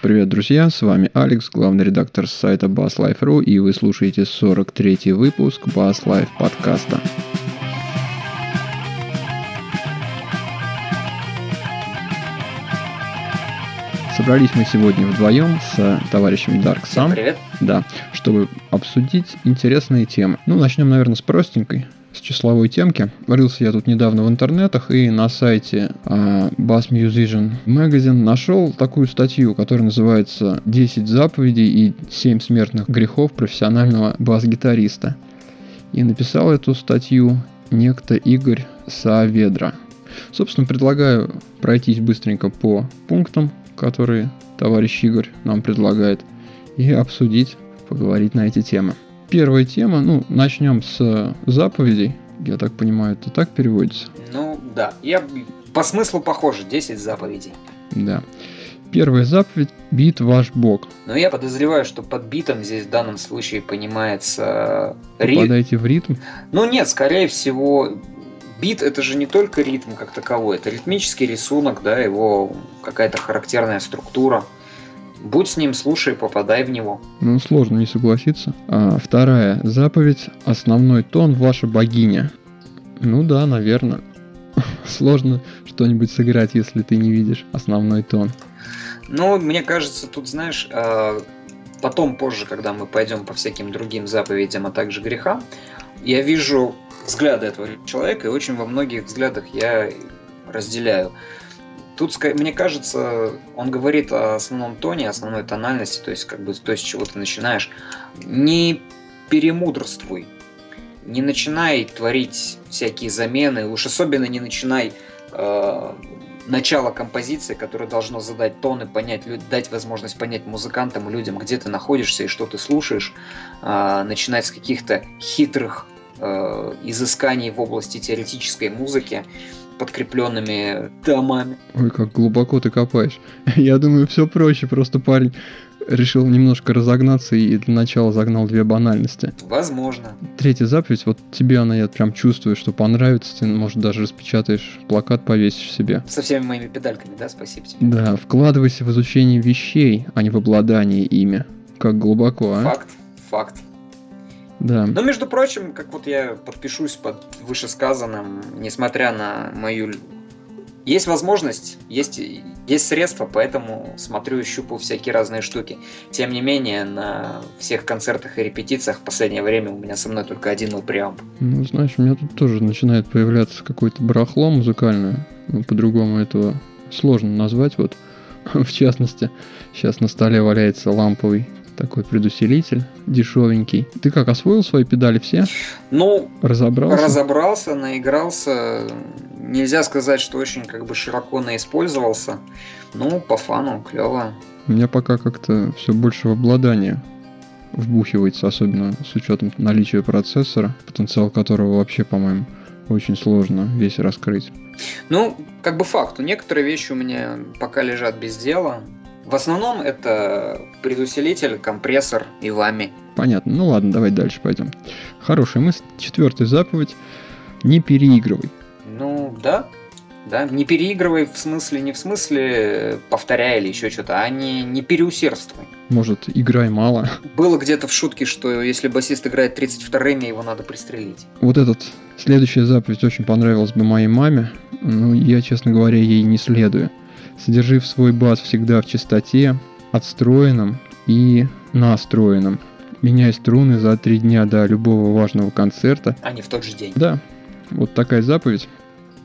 Привет, друзья, с вами Алекс, главный редактор сайта BassLife.ru, и вы слушаете 43-й выпуск Bass Life подкаста. Собрались мы сегодня вдвоем с товарищем Dark Sun. Привет. Да, чтобы обсудить интересные темы. Ну, начнем, наверное, с простенькой с числовой темки. Рылся я тут недавно в интернетах и на сайте uh, Bass Musician Magazine нашел такую статью, которая называется «10 заповедей и 7 смертных грехов профессионального бас-гитариста». И написал эту статью некто Игорь Сааведра. Собственно, предлагаю пройтись быстренько по пунктам, которые товарищ Игорь нам предлагает, и обсудить, поговорить на эти темы. Первая тема, ну, начнем с заповедей. Я так понимаю, это так переводится? Ну, да. Я по смыслу похоже, 10 заповедей. Да. Первая заповедь – бит ваш бог. Но я подозреваю, что под битом здесь в данном случае понимается... Попадайте в ритм? Ну нет, скорее всего, бит это же не только ритм как таковой, это ритмический рисунок, да, его какая-то характерная структура. Будь с ним, слушай, попадай в него. Ну, сложно не согласиться. А, вторая заповедь. Основной тон ваша богиня. Ну да, наверное. Сложно что-нибудь сыграть, если ты не видишь основной тон. Ну, мне кажется, тут, знаешь, а, потом, позже, когда мы пойдем по всяким другим заповедям, а также грехам, я вижу взгляды этого человека, и очень во многих взглядах я разделяю. Тут, мне кажется, он говорит о основном тоне, основной тональности, то есть как бы то, с чего ты начинаешь. Не перемудрствуй, не начинай творить всякие замены, уж особенно не начинай э, начало композиции, которое должно задать тон и понять, дать возможность понять музыкантам, людям, где ты находишься и что ты слушаешь, э, начинать с каких-то хитрых э, изысканий в области теоретической музыки, подкрепленными томами. Ой, как глубоко ты копаешь. Я думаю, все проще, просто парень решил немножко разогнаться и для начала загнал две банальности. Возможно. Третья заповедь, вот тебе она, я прям чувствую, что понравится, ты, может, даже распечатаешь плакат, повесишь себе. Со всеми моими педальками, да, спасибо тебе. Да, вкладывайся в изучение вещей, а не в обладание ими. Как глубоко, а? Факт, факт. Да. Но, между прочим, как вот я подпишусь под вышесказанным, несмотря на мою... Есть возможность, есть, есть средства, поэтому смотрю и щупаю всякие разные штуки. Тем не менее, на всех концертах и репетициях в последнее время у меня со мной только один лаприамп. Ну, знаешь, у меня тут тоже начинает появляться какое-то барахло музыкальное. Ну, по-другому этого сложно назвать. Вот, в частности, сейчас на столе валяется ламповый такой предусилитель дешевенький. Ты как, освоил свои педали все? Ну, разобрался? Разобрался, наигрался. Нельзя сказать, что очень как бы широко наиспользовался. Ну, по фану, клево. У меня пока как-то все больше в обладание вбухивается, особенно с учетом наличия процессора, потенциал которого вообще, по-моему, очень сложно весь раскрыть. Ну, как бы факт, некоторые вещи у меня пока лежат без дела. В основном это предусилитель, компрессор и вами. Понятно. Ну ладно, давай дальше пойдем. Хорошая мысль. Четвертая заповедь. Не переигрывай. Ну да, да, не переигрывай в смысле, не в смысле повторяй или еще что-то, а не, не переусердствуй. Может, играй мало. Было где-то в шутке, что если басист играет 32-ми, его надо пристрелить. Вот этот, следующая заповедь очень понравилась бы моей маме. Ну, я, честно говоря, ей не следую содержив свой бас всегда в чистоте, отстроенном и настроенном. Меняй струны за три дня до любого важного концерта. А не в тот же день. Да, вот такая заповедь.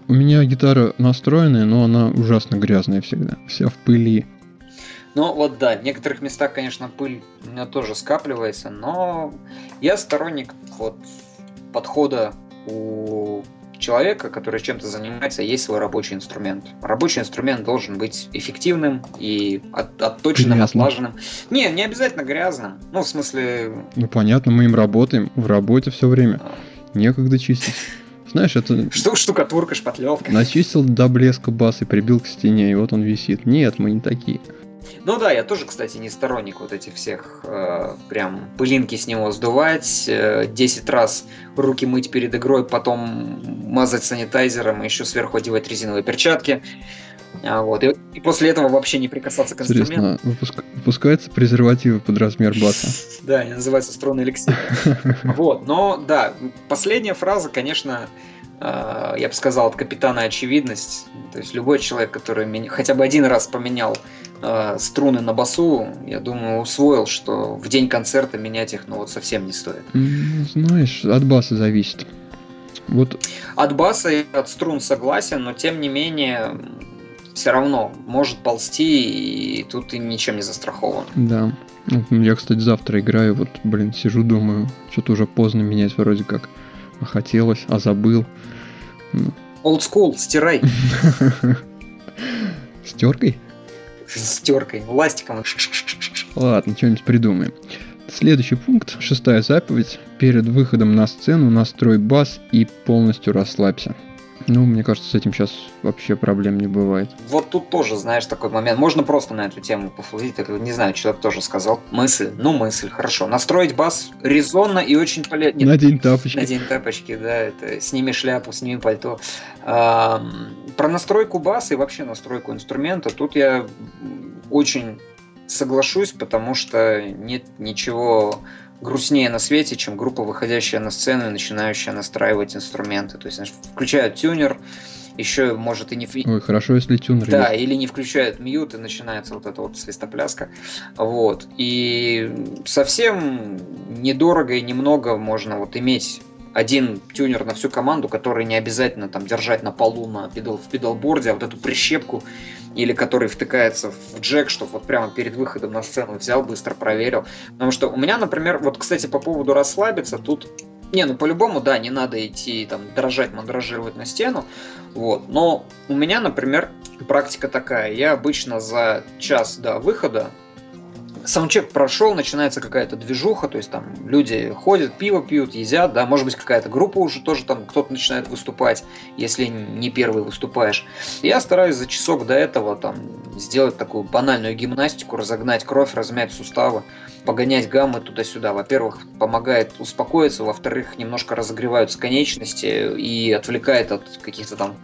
У меня гитара настроенная, но она ужасно грязная всегда, вся в пыли. Ну вот да, в некоторых местах, конечно, пыль у меня тоже скапливается, но я сторонник вот подхода у человека, который чем-то занимается, есть свой рабочий инструмент. Рабочий инструмент должен быть эффективным и от, отточенным, грязным. отлаженным. Не, не обязательно грязным. Ну, в смысле... Ну, понятно, мы им работаем в работе все время. А. Некогда чистить. Знаешь, это... Что штукатурка, шпатлевка. Начистил до блеска бас и прибил к стене, и вот он висит. Нет, мы не такие. Ну да, я тоже, кстати, не сторонник вот этих всех э, прям пылинки с него сдувать, э, 10 раз руки мыть перед игрой, потом мазать санитайзером и еще сверху одевать резиновые перчатки. А, вот. И, и после этого вообще не прикасаться к инструменту. Интересно, выпуск... выпускаются презервативы под размер баса? Да, они называются струнный эликсир. Вот, но да, последняя фраза, конечно, а, я бы сказал, от капитана очевидность. То есть любой человек, который хотя бы один раз поменял э, струны на басу, я думаю, усвоил, что в день концерта менять их ну вот совсем не стоит. Знаешь, от баса зависит. Вот. От баса и от струн согласен, но тем не менее все равно может ползти, и тут ты ничем не застрахован. Да. Я, кстати, завтра играю, вот, блин, сижу, думаю, что-то уже поздно менять вроде как. А хотелось, а забыл. Old school, стирай. Стеркой? Стеркой, ластиком. Ладно, что-нибудь придумаем. Следующий пункт, шестая заповедь. Перед выходом на сцену настрой бас и полностью расслабься. Ну, мне кажется, с этим сейчас вообще проблем не бывает. Вот тут тоже, знаешь, такой момент. Можно просто на эту тему пофлазить. Не знаю, человек тоже сказал. Мысль. Ну, мысль, хорошо. Настроить бас резонно и очень полезно. Надень тапочки. Надень тапочки, да. Это сними шляпу, сними пальто. А, про настройку баса и вообще настройку инструмента тут я очень соглашусь, потому что нет ничего грустнее на свете, чем группа, выходящая на сцену и начинающая настраивать инструменты. То есть, знаешь, включают тюнер, еще может и не... Ой, хорошо, если тюнер Да, есть. или не включают мьют, и начинается вот эта вот свистопляска. Вот. И совсем недорого и немного можно вот иметь один тюнер на всю команду, который не обязательно там держать на полу на педал, в педалборде, а вот эту прищепку или который втыкается в джек, чтобы вот прямо перед выходом на сцену взял, быстро проверил. Потому что у меня, например, вот, кстати, по поводу расслабиться, тут не, ну по-любому, да, не надо идти там дрожать, мандражировать на стену, вот. Но у меня, например, практика такая. Я обычно за час до выхода саундчек прошел, начинается какая-то движуха, то есть там люди ходят, пиво пьют, едят, да, может быть какая-то группа уже тоже там кто-то начинает выступать, если не первый выступаешь. Я стараюсь за часок до этого там сделать такую банальную гимнастику, разогнать кровь, размять суставы, погонять гаммы туда-сюда. Во-первых, помогает успокоиться, во-вторых, немножко разогреваются конечности и отвлекает от каких-то там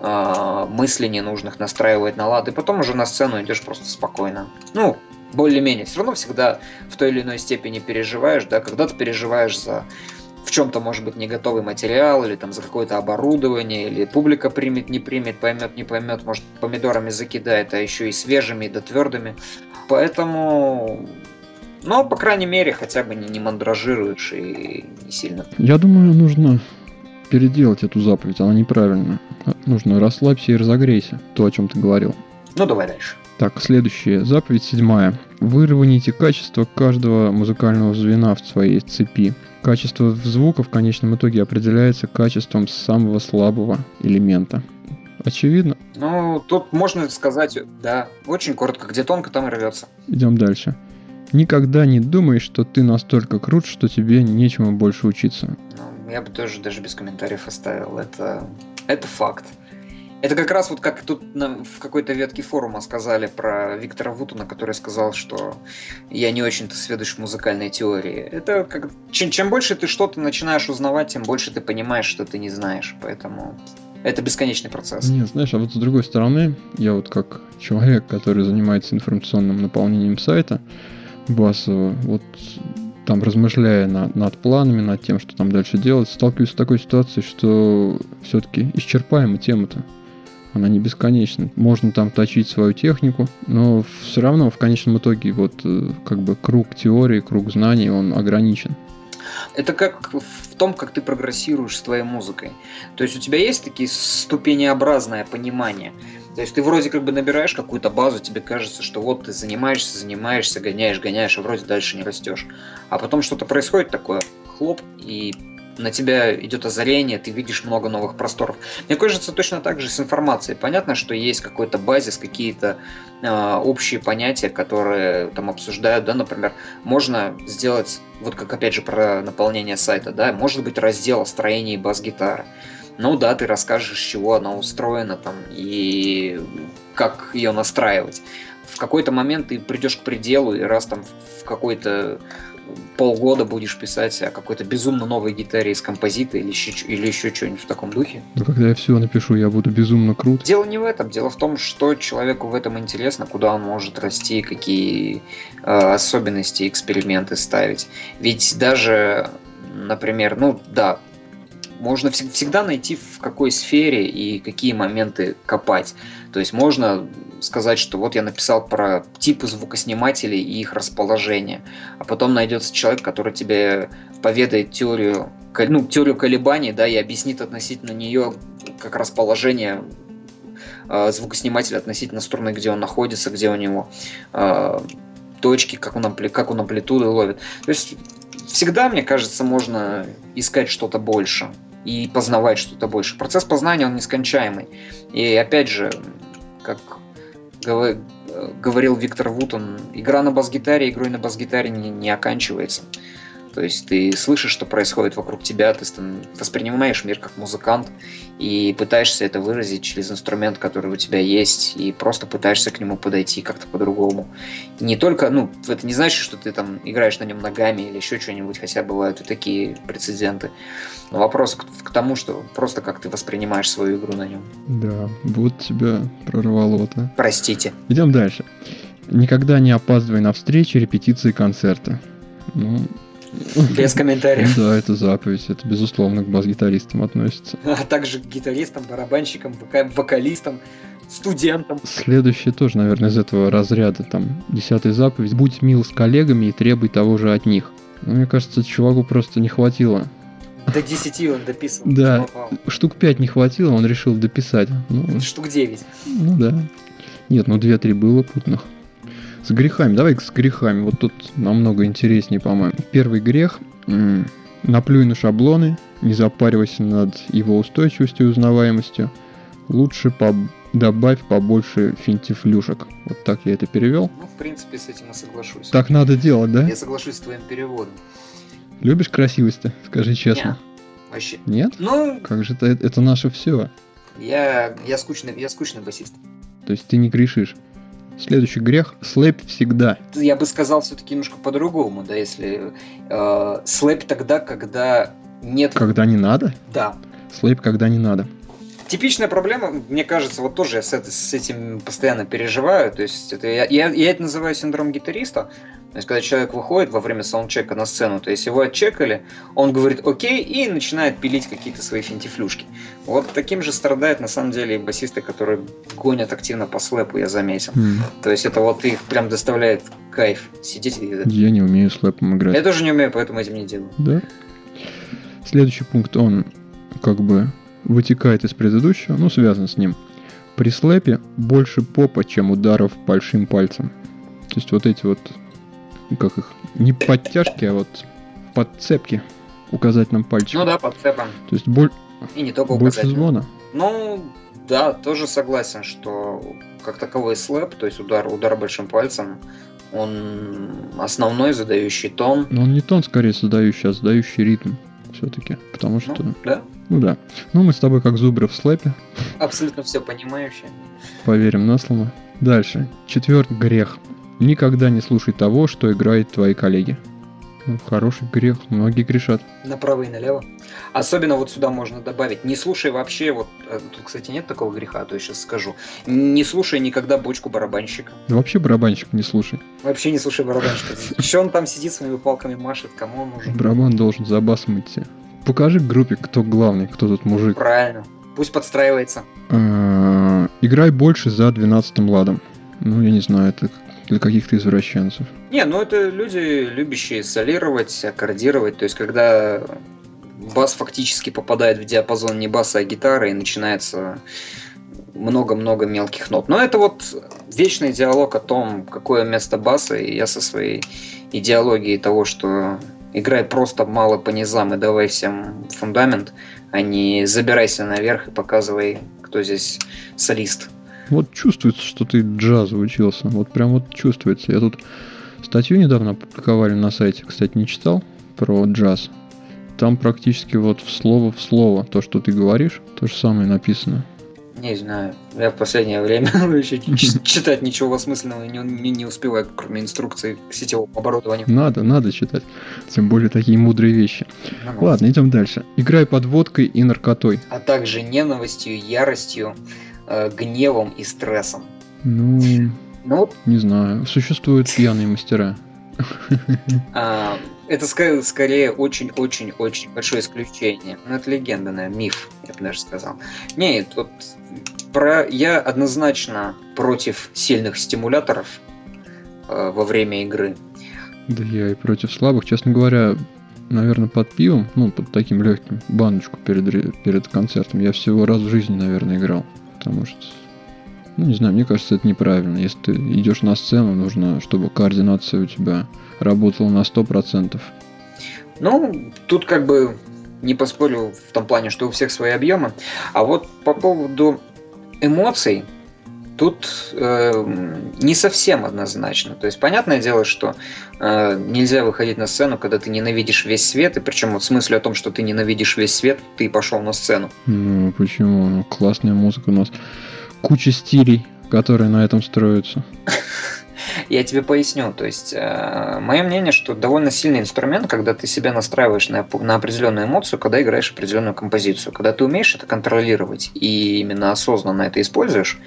э, мыслей ненужных, настраивает на лад, и потом уже на сцену идешь просто спокойно. Ну, более-менее. Все равно всегда в той или иной степени переживаешь, да, когда ты переживаешь за в чем-то может быть не готовый материал, или там за какое-то оборудование, или публика примет, не примет, поймет, не поймет, может помидорами закидает, а еще и свежими, да твердыми. Поэтому но, по крайней мере, хотя бы не, не мандражируешь и не сильно. Я думаю, нужно переделать эту заповедь, она неправильная. Нужно расслабься и разогрейся, то, о чем ты говорил. Ну, давай дальше. Так, следующая заповедь седьмая. Выровняйте качество каждого музыкального звена в своей цепи. Качество звука в конечном итоге определяется качеством самого слабого элемента. Очевидно? Ну, тут можно сказать, да, очень коротко, где тонко, там и рвется. Идем дальше. Никогда не думай, что ты настолько крут, что тебе нечему больше учиться. Ну, я бы тоже даже без комментариев оставил. Это, это факт. Это как раз вот как тут на, в какой-то ветке форума сказали про Виктора Вутуна, который сказал, что я не очень-то сведущ в музыкальной теории. Это как чем, чем больше ты что-то начинаешь узнавать, тем больше ты понимаешь, что ты не знаешь. Поэтому это бесконечный процесс. Не, знаешь, а вот с другой стороны, я вот как человек, который занимается информационным наполнением сайта басового, вот там размышляя на, над планами, над тем, что там дальше делать, сталкиваюсь с такой ситуацией, что все-таки исчерпаема тема-то она не бесконечна. Можно там точить свою технику, но все равно в конечном итоге вот э, как бы круг теории, круг знаний, он ограничен. Это как в том, как ты прогрессируешь с твоей музыкой. То есть у тебя есть такие ступенеобразное понимание. То есть ты вроде как бы набираешь какую-то базу, тебе кажется, что вот ты занимаешься, занимаешься, гоняешь, гоняешь, а вроде дальше не растешь. А потом что-то происходит такое, хлоп, и на тебя идет озарение, ты видишь много новых просторов. Мне кажется, точно так же с информацией. Понятно, что есть какой-то базис, какие-то э, общие понятия, которые там обсуждают, да, например, можно сделать, вот как опять же про наполнение сайта, да, может быть раздел о строении бас-гитары. Ну да, ты расскажешь, с чего она устроена там и как ее настраивать. в какой-то момент ты придешь к пределу, и раз там в какой-то полгода будешь писать о какой-то безумно новой гитаре из композита или еще, или еще что-нибудь в таком духе. Но когда я все напишу, я буду безумно крут. Дело не в этом. Дело в том, что человеку в этом интересно, куда он может расти, какие э, особенности, эксперименты ставить. Ведь даже, например, ну да, можно всегда найти в какой сфере и какие моменты копать. То есть можно сказать, что вот я написал про типы звукоснимателей и их расположение, а потом найдется человек, который тебе поведает теорию, ну, теорию колебаний, да, и объяснит относительно нее как расположение э, звукоснимателя относительно струны, где он находится, где у него э, точки, как он, ампли, как он амплитуды ловит. То есть всегда, мне кажется, можно искать что-то больше и познавать что-то больше. Процесс познания, он нескончаемый. И опять же, как говорил Виктор Вутон, игра на бас-гитаре игрой на бас-гитаре не, не оканчивается. То есть ты слышишь, что происходит вокруг тебя, ты воспринимаешь мир как музыкант и пытаешься это выразить через инструмент, который у тебя есть, и просто пытаешься к нему подойти как-то по-другому. Не только, ну, это не значит, что ты там играешь на нем ногами или еще что-нибудь, хотя бывают и такие прецеденты. Но вопрос к, к тому, что просто как ты воспринимаешь свою игру на нем. Да, вот тебя прорвало-то. Простите. Идем дальше. Никогда не опаздывай на встречи, репетиции, концерты. Ну, без комментариев. Да, это заповедь. Это, безусловно, к бас-гитаристам относится. А также к гитаристам, барабанщикам, вокалистам, студентам. Следующее тоже, наверное, из этого разряда. Там, десятая заповедь. Будь мил с коллегами и требуй того же от них. Но мне кажется, чуваку просто не хватило. До 10 он дописывал. Да, штук 5 не хватило, он решил дописать. Ну, штук 9. Ну да. Нет, ну 2-3 было путных. С грехами. Давай с грехами. Вот тут намного интереснее, по-моему. Первый грех. Наплюй на шаблоны, не запаривайся над его устойчивостью и узнаваемостью. Лучше по добавь побольше финтифлюшек. Вот так я это перевел. Ну, в принципе, с этим я соглашусь. Так надо делать, да? Я соглашусь с твоим переводом. Любишь красивость-то? Скажи честно. Нет. Вообще. Нет? Ну... Как же это, это наше все. Я, я, скучный, я скучный басист. То есть ты не грешишь? Следующий грех – слэп всегда. Я бы сказал все-таки немножко по-другому, да, если э, слэп тогда, когда нет... Когда не надо? Да. Слэп, когда не надо. Типичная проблема, мне кажется, вот тоже я с, с этим постоянно переживаю. То есть это, я, я, я это называю синдром гитариста. То есть, когда человек выходит во время саундчека на сцену, то есть его отчекали, он говорит окей и начинает пилить какие-то свои финтифлюшки. Вот таким же страдают на самом деле и басисты, которые гонят активно по слэпу, я заметил. Mm. То есть это вот их прям доставляет кайф сидеть и... Я не умею слэпом играть. Я тоже не умею, поэтому этим не делаю. Да. Следующий пункт, он как бы вытекает из предыдущего, ну, связан с ним. При слэпе больше попа, чем ударов большим пальцем. То есть вот эти вот как их, не подтяжки, а вот подцепки указательным пальчиком. Ну да, подцепом. То есть боль... И не только больше звона. Ну, да, тоже согласен, что как таковой слэп, то есть удар, удар большим пальцем, он основной задающий тон. Но он не тон скорее задающий, а задающий ритм все-таки. Потому что... Ну, да. Ну да. Ну мы с тобой как зубры в слэпе. Абсолютно все понимающие. Поверим на слово. Дальше. Четвертый грех. Никогда не слушай того, что играют твои коллеги. Ну, хороший грех, многие грешат. Направо и налево. Особенно вот сюда можно добавить. Не слушай вообще, вот э, тут, кстати, нет такого греха, а то я сейчас скажу. Не слушай никогда бочку барабанщика. Да вообще барабанщик не слушай. Вообще не слушай барабанщика. Еще он там сидит своими палками машет, кому он нужен? Барабан должен за басом идти. Покажи группе, кто главный, кто тут мужик. Правильно. Пусть подстраивается. А, играй больше за 12 ладом. Ну, я не знаю, это для каких-то извращенцев. Не, ну это люди, любящие солировать, аккордировать. То есть, когда бас фактически попадает в диапазон не баса, а гитары, и начинается много-много мелких нот. Но это вот вечный диалог о том, какое место баса, и я со своей идеологией того, что играй просто мало по низам и давай всем фундамент, а не забирайся наверх и показывай, кто здесь солист. Вот чувствуется, что ты джазу учился. Вот прям вот чувствуется. Я тут статью недавно опубликовали на сайте, кстати, не читал про джаз. Там практически вот в слово в слово то, что ты говоришь, то же самое написано. Не знаю. Я в последнее время еще читать ничего осмысленного не, не, не успеваю, кроме инструкции к сетевому оборудованию. Надо, надо читать. Тем более такие мудрые вещи. Ну, Ладно, идем дальше. Играй под водкой и наркотой. А также ненавистью, яростью, э, гневом и стрессом. Ну, ну, не знаю. Существуют пьяные мастера. А, это скорее очень-очень-очень большое исключение. Ну, это легенда, наверное, миф, я бы даже сказал. Нет, вот про... я однозначно против сильных стимуляторов э, во время игры. Да я и против слабых. Честно говоря, наверное, под пивом, ну, под таким легким, баночку перед, перед концертом, я всего раз в жизни, наверное, играл. Потому что, ну, не знаю, мне кажется, это неправильно. Если ты идешь на сцену, нужно, чтобы координация у тебя работал на 100%. Ну, тут как бы не поспорю в том плане, что у всех свои объемы. А вот по поводу эмоций, тут э, не совсем однозначно. То есть, понятное дело, что э, нельзя выходить на сцену, когда ты ненавидишь весь свет, и причем вот в смысле о том, что ты ненавидишь весь свет, ты пошел на сцену. Ну, почему? Классная музыка у нас. Куча стилей, которые на этом строятся. Я тебе поясню. То есть, э, мое мнение, что довольно сильный инструмент, когда ты себя настраиваешь на, на определенную эмоцию, когда играешь определенную композицию. Когда ты умеешь это контролировать и именно осознанно это используешь,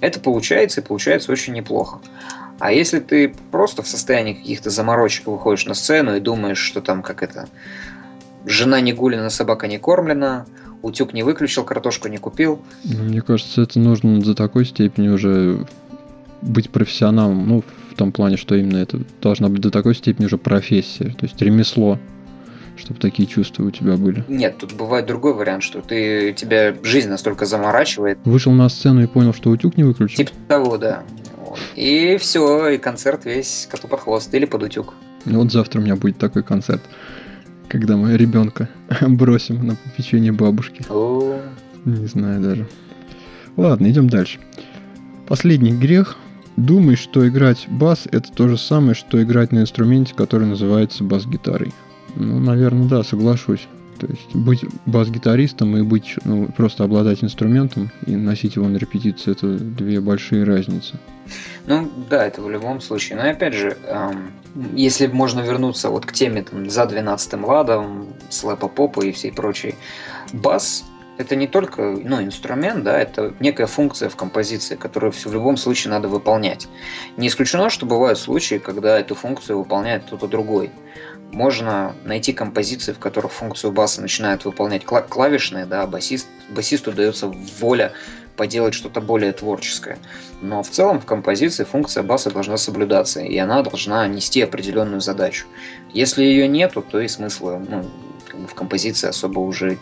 это получается и получается очень неплохо. А если ты просто в состоянии каких-то заморочек выходишь на сцену и думаешь, что там как это жена не гулена, собака не кормлена, утюг не выключил, картошку не купил. Мне кажется, это нужно до такой степени уже быть профессионалом, ну, в том плане, что именно это должна быть до такой степени уже профессия, то есть ремесло, чтобы такие чувства у тебя были. Нет, тут бывает другой вариант, что ты тебя жизнь настолько заморачивает. Вышел на сцену и понял, что утюг не выключил. Типа того, да. И все, и концерт весь коту под хвост или под утюг. Ну вот завтра у меня будет такой концерт, когда мы ребенка бросим на попечение бабушки. О. Не знаю даже. Ладно, идем дальше. Последний грех Думаешь, что играть бас это то же самое, что играть на инструменте, который называется бас-гитарой. Ну, наверное, да, соглашусь. То есть быть бас-гитаристом и быть, ну, просто обладать инструментом и носить его на репетиции это две большие разницы. Ну да, это в любом случае. Но опять же, эм, если можно вернуться вот к теме там, за 12 ладом, слэпа попа и всей прочей, бас это не только ну, инструмент, да, это некая функция в композиции, которую в любом случае надо выполнять. Не исключено, что бывают случаи, когда эту функцию выполняет кто-то другой. Можно найти композиции, в которых функцию баса начинают выполнять клавишные, да, басист, басисту дается воля поделать что-то более творческое. Но в целом в композиции функция баса должна соблюдаться, и она должна нести определенную задачу. Если ее нету, то и смысла ну, в композиции особо уже,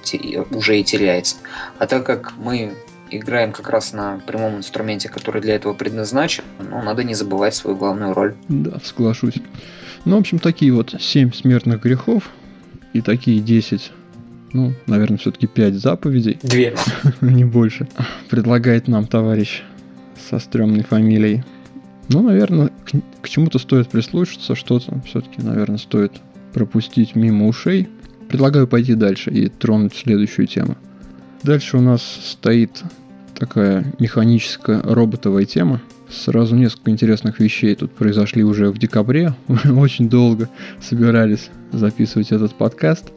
уже и теряется. А так как мы играем как раз на прямом инструменте, который для этого предназначен, ну, надо не забывать свою главную роль. Да, соглашусь. Ну, в общем, такие вот 7 смертных грехов и такие 10 ну, наверное, все-таки 5 заповедей. Две. Не больше. Предлагает нам товарищ со стрёмной фамилией. Ну, наверное, к, к чему-то стоит прислушаться, что-то все-таки, наверное, стоит пропустить мимо ушей. Предлагаю пойти дальше и тронуть следующую тему. Дальше у нас стоит такая механическая роботовая тема. Сразу несколько интересных вещей тут произошли уже в декабре. Очень долго собирались записывать этот подкаст.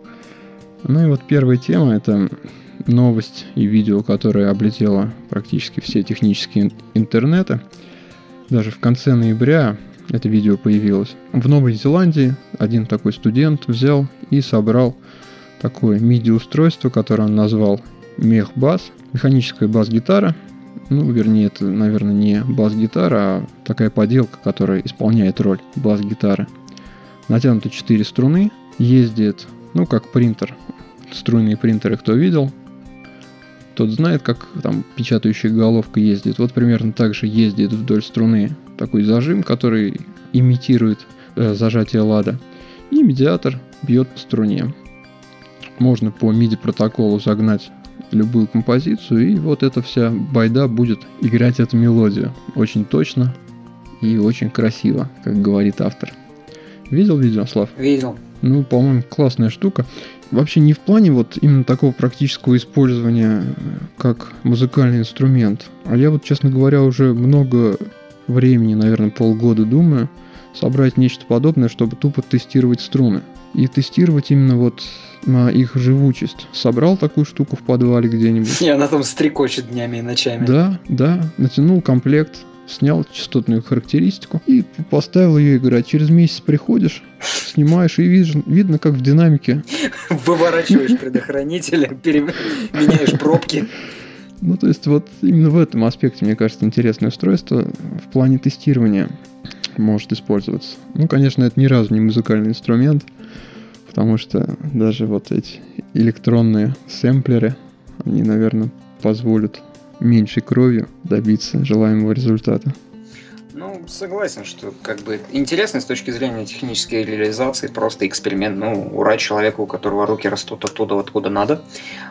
Ну и вот первая тема это новость и видео, которое облетело практически все технические интернеты. Даже в конце ноября это видео появилось. В Новой Зеландии один такой студент взял и собрал такое MIDI-устройство, которое он назвал мех-бас, механическая бас-гитара. Ну, вернее, это, наверное, не бас-гитара, а такая поделка, которая исполняет роль бас-гитары. Натянуты 4 струны, ездит, ну, как принтер. Струйные принтеры, кто видел, тот знает, как там печатающая головка ездит. Вот примерно так же ездит вдоль струны такой зажим, который имитирует э, зажатие лада. И медиатор бьет по струне. Можно по MIDI протоколу загнать любую композицию, и вот эта вся байда будет играть эту мелодию. Очень точно и очень красиво, как говорит автор. Видел видео, Слав? Видел. Ну, по-моему, классная штука. Вообще не в плане вот именно такого практического использования как музыкальный инструмент. А я вот, честно говоря, уже много времени, наверное, полгода думаю, собрать нечто подобное, чтобы тупо тестировать струны. И тестировать именно вот на их живучесть. Собрал такую штуку в подвале где-нибудь. И она там стрекочет днями и ночами. Да, да. Натянул комплект, снял частотную характеристику и поставил ее играть. Через месяц приходишь, снимаешь и видишь, видно, как в динамике. Выворачиваешь предохранитель, меняешь пробки. Ну, то есть, вот именно в этом аспекте, мне кажется, интересное устройство в плане тестирования может использоваться. Ну, конечно, это ни разу не музыкальный инструмент, потому что даже вот эти электронные сэмплеры, они, наверное, позволят меньшей кровью добиться желаемого результата. Ну, согласен, что как бы интересно с точки зрения технической реализации, просто эксперимент. Ну, ура человеку, у которого руки растут оттуда, откуда надо.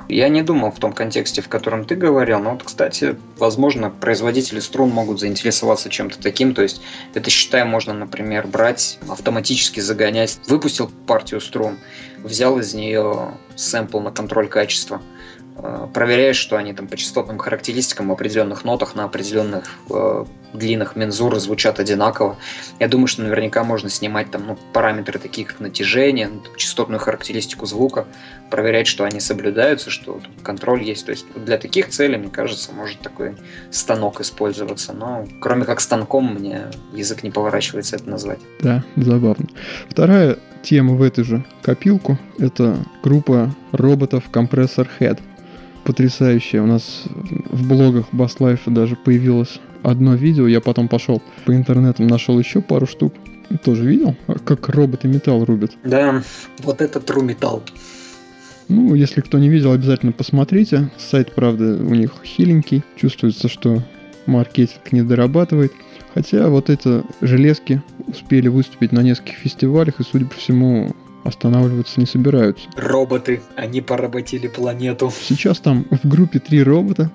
Я не думал в том контексте, в котором ты говорил, но вот, кстати, возможно, производители струн могут заинтересоваться чем-то таким, то есть это, считай, можно, например, брать, автоматически загонять, выпустил партию струн, взял из нее сэмпл на контроль качества – проверяешь, что они там по частотным характеристикам определенных нотах на определенных э, длинах мензур звучат одинаково. Я думаю, что наверняка можно снимать там ну, параметры такие, как натяжение, ну, частотную характеристику звука, проверять, что они соблюдаются, что контроль есть. То есть для таких целей, мне кажется, может такой станок использоваться. Но кроме как станком, мне язык не поворачивается это назвать. Да, забавно. Вторая тема в этой же копилку – это группа роботов Compressor Head – потрясающая. У нас в блогах Bass Life даже появилось одно видео. Я потом пошел по интернетам, нашел еще пару штук. Тоже видел, как роботы металл рубят? Да, вот это true металл. Ну, если кто не видел, обязательно посмотрите. Сайт, правда, у них хиленький. Чувствуется, что маркетинг не дорабатывает. Хотя вот эти железки успели выступить на нескольких фестивалях, и, судя по всему, останавливаться не собираются. Роботы, они поработили планету. Сейчас там в группе три робота.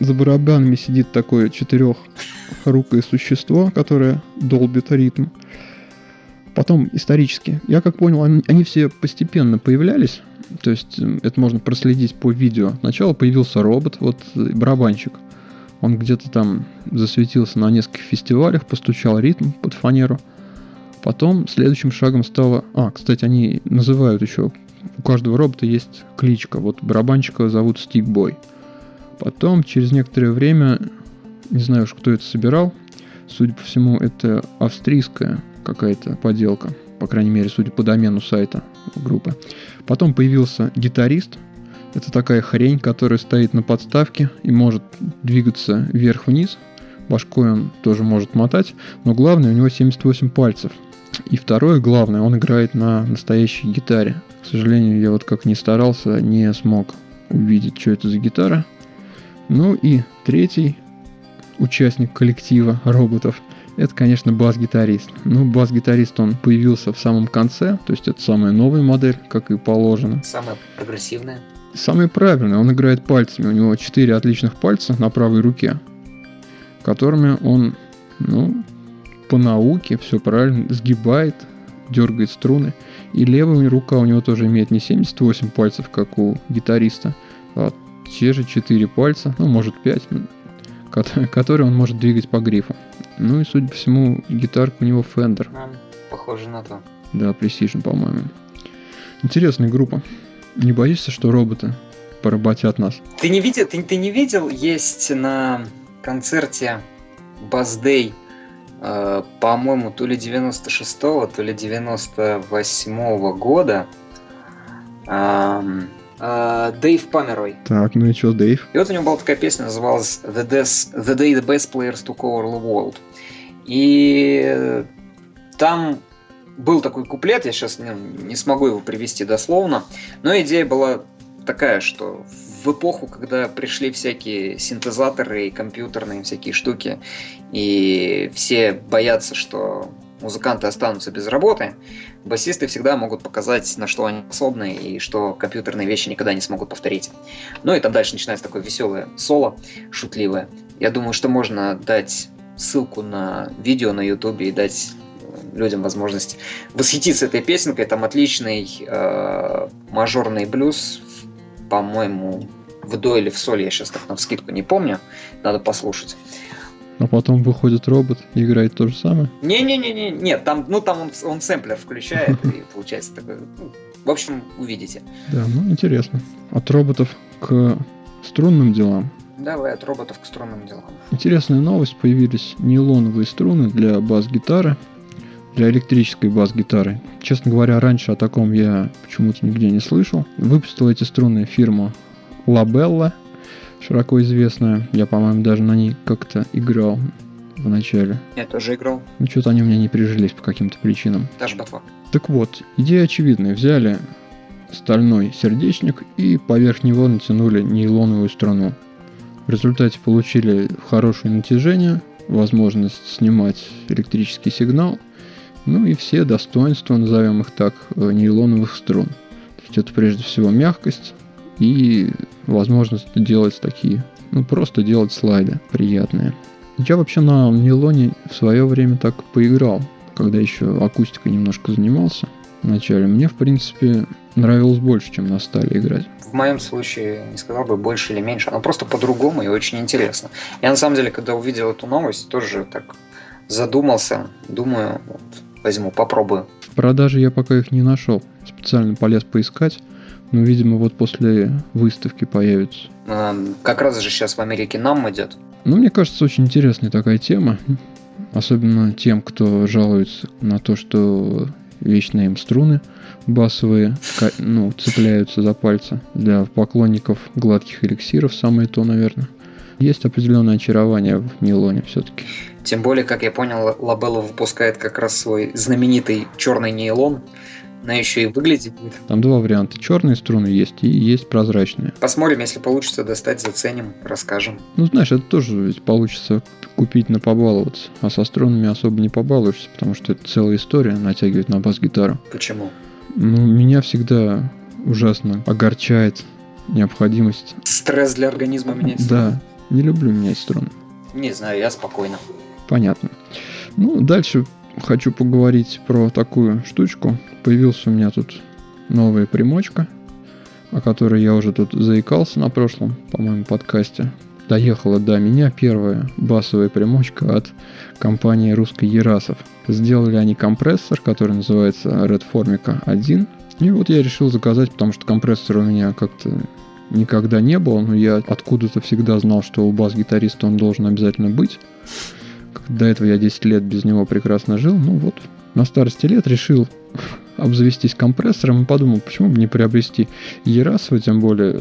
За барабанами сидит такое четырехрукое существо, которое долбит ритм. Потом исторически. Я как понял, они, они все постепенно появлялись. То есть это можно проследить по видео. Сначала появился робот, вот барабанщик. Он где-то там засветился на нескольких фестивалях, постучал ритм под фанеру – Потом следующим шагом стало... А, кстати, они называют еще... У каждого робота есть кличка. Вот барабанщика зовут Стикбой. Потом, через некоторое время, не знаю уж, кто это собирал, судя по всему, это австрийская какая-то поделка, по крайней мере, судя по домену сайта группы. Потом появился гитарист, это такая хрень, которая стоит на подставке и может двигаться вверх-вниз. Башкой он тоже может мотать, но главное, у него 78 пальцев. И второе, главное, он играет на настоящей гитаре. К сожалению, я вот как ни старался, не смог увидеть, что это за гитара. Ну и третий участник коллектива роботов это, конечно, бас-гитарист. Ну, бас-гитарист, он появился в самом конце, то есть это самая новая модель, как и положено. Самая прогрессивная. Самый правильный, он играет пальцами, у него четыре отличных пальца на правой руке, которыми он, ну, по науке, все правильно, сгибает, дергает струны. И левая рука у него тоже имеет не 78 пальцев, как у гитариста, а те же 4 пальца, ну, может 5, которые он может двигать по грифу. Ну и, судя по всему, гитарка у него Fender. Похоже на то. Да, Precision, по-моему. Интересная группа. Не боишься, что роботы поработят нас? Ты не видел, ты, ты не видел, есть на концерте Э, по-моему, то ли 96-го, то ли 98-го года. Э, Дэйв Памерой. Так, ну и что, Дэйв? И вот у него была такая песня, называлась The, Des- the Day the Best Players Took Over the World. И там был такой куплет, я сейчас не, не смогу его привести дословно, но идея была такая, что в эпоху, когда пришли всякие синтезаторы и компьютерные всякие штуки, и все боятся, что музыканты останутся без работы, басисты всегда могут показать, на что они способны, и что компьютерные вещи никогда не смогут повторить. Ну и там дальше начинается такое веселое соло, шутливое. Я думаю, что можно дать ссылку на видео на ютубе и дать людям возможность восхититься этой песенкой. Там отличный э, мажорный блюз, по-моему, в до или в соль, я сейчас так на вскидку не помню, надо послушать. А потом выходит робот и играет то же самое? Не-не-не, нет, там, ну там он, он сэмплер включает, и получается такой. Ну, в общем, увидите. Да, ну интересно. От роботов к струнным делам. Давай от роботов к струнным делам. Интересная новость. Появились нейлоновые струны для бас-гитары, для электрической бас-гитары. Честно говоря, раньше о таком я почему-то нигде не слышал. Выпустила эти струны фирма Labella, широко известная. Я, по-моему, даже на ней как-то играл в начале. Я тоже играл. Ну, что-то они у меня не прижились по каким-то причинам. Даже ботва. Так вот, идея очевидная. Взяли стальной сердечник и поверх него натянули нейлоновую струну. В результате получили хорошее натяжение, возможность снимать электрический сигнал, ну и все достоинства, назовем их так, э, нейлоновых струн. То есть это прежде всего мягкость и возможность делать такие, ну просто делать слайды приятные. Я вообще на нейлоне в свое время так поиграл, когда еще акустикой немножко занимался вначале. Мне, в принципе, нравилось больше, чем на стали играть. В моем случае не сказал бы больше или меньше, оно просто по-другому и очень интересно. Я на самом деле, когда увидел эту новость, тоже так задумался, думаю, вот, возьму, попробую. В продаже я пока их не нашел. Специально полез поискать. Но, видимо, вот после выставки появится. Как раз же сейчас в Америке нам идет. Ну, мне кажется, очень интересная такая тема. Особенно тем, кто жалуется на то, что вечно им струны басовые ну, цепляются за пальцы. Для поклонников гладких эликсиров самое то, наверное. Есть определенное очарование в нейлоне все-таки. Тем более, как я понял, Лабелла выпускает как раз свой знаменитый черный нейлон, она еще и выглядит. Там два варианта. Черные струны есть и есть прозрачные. Посмотрим, если получится достать, заценим, расскажем. Ну, знаешь, это тоже ведь получится купить на побаловаться. А со струнами особо не побалуешься, потому что это целая история натягивать на бас-гитару. Почему? Ну, меня всегда ужасно огорчает необходимость. Стресс для организма менять Да, не люблю менять струны. Не знаю, я спокойно. Понятно. Ну, дальше хочу поговорить про такую штучку. Появился у меня тут новая примочка, о которой я уже тут заикался на прошлом, по-моему, подкасте. Доехала до меня первая басовая примочка от компании русской Ерасов. Сделали они компрессор, который называется Red Formica 1. И вот я решил заказать, потому что компрессор у меня как-то никогда не было, но я откуда-то всегда знал, что у бас-гитариста он должен обязательно быть. До этого я 10 лет без него прекрасно жил. Ну вот, на старости лет решил обзавестись компрессором и подумал, почему бы не приобрести Ерасова, тем более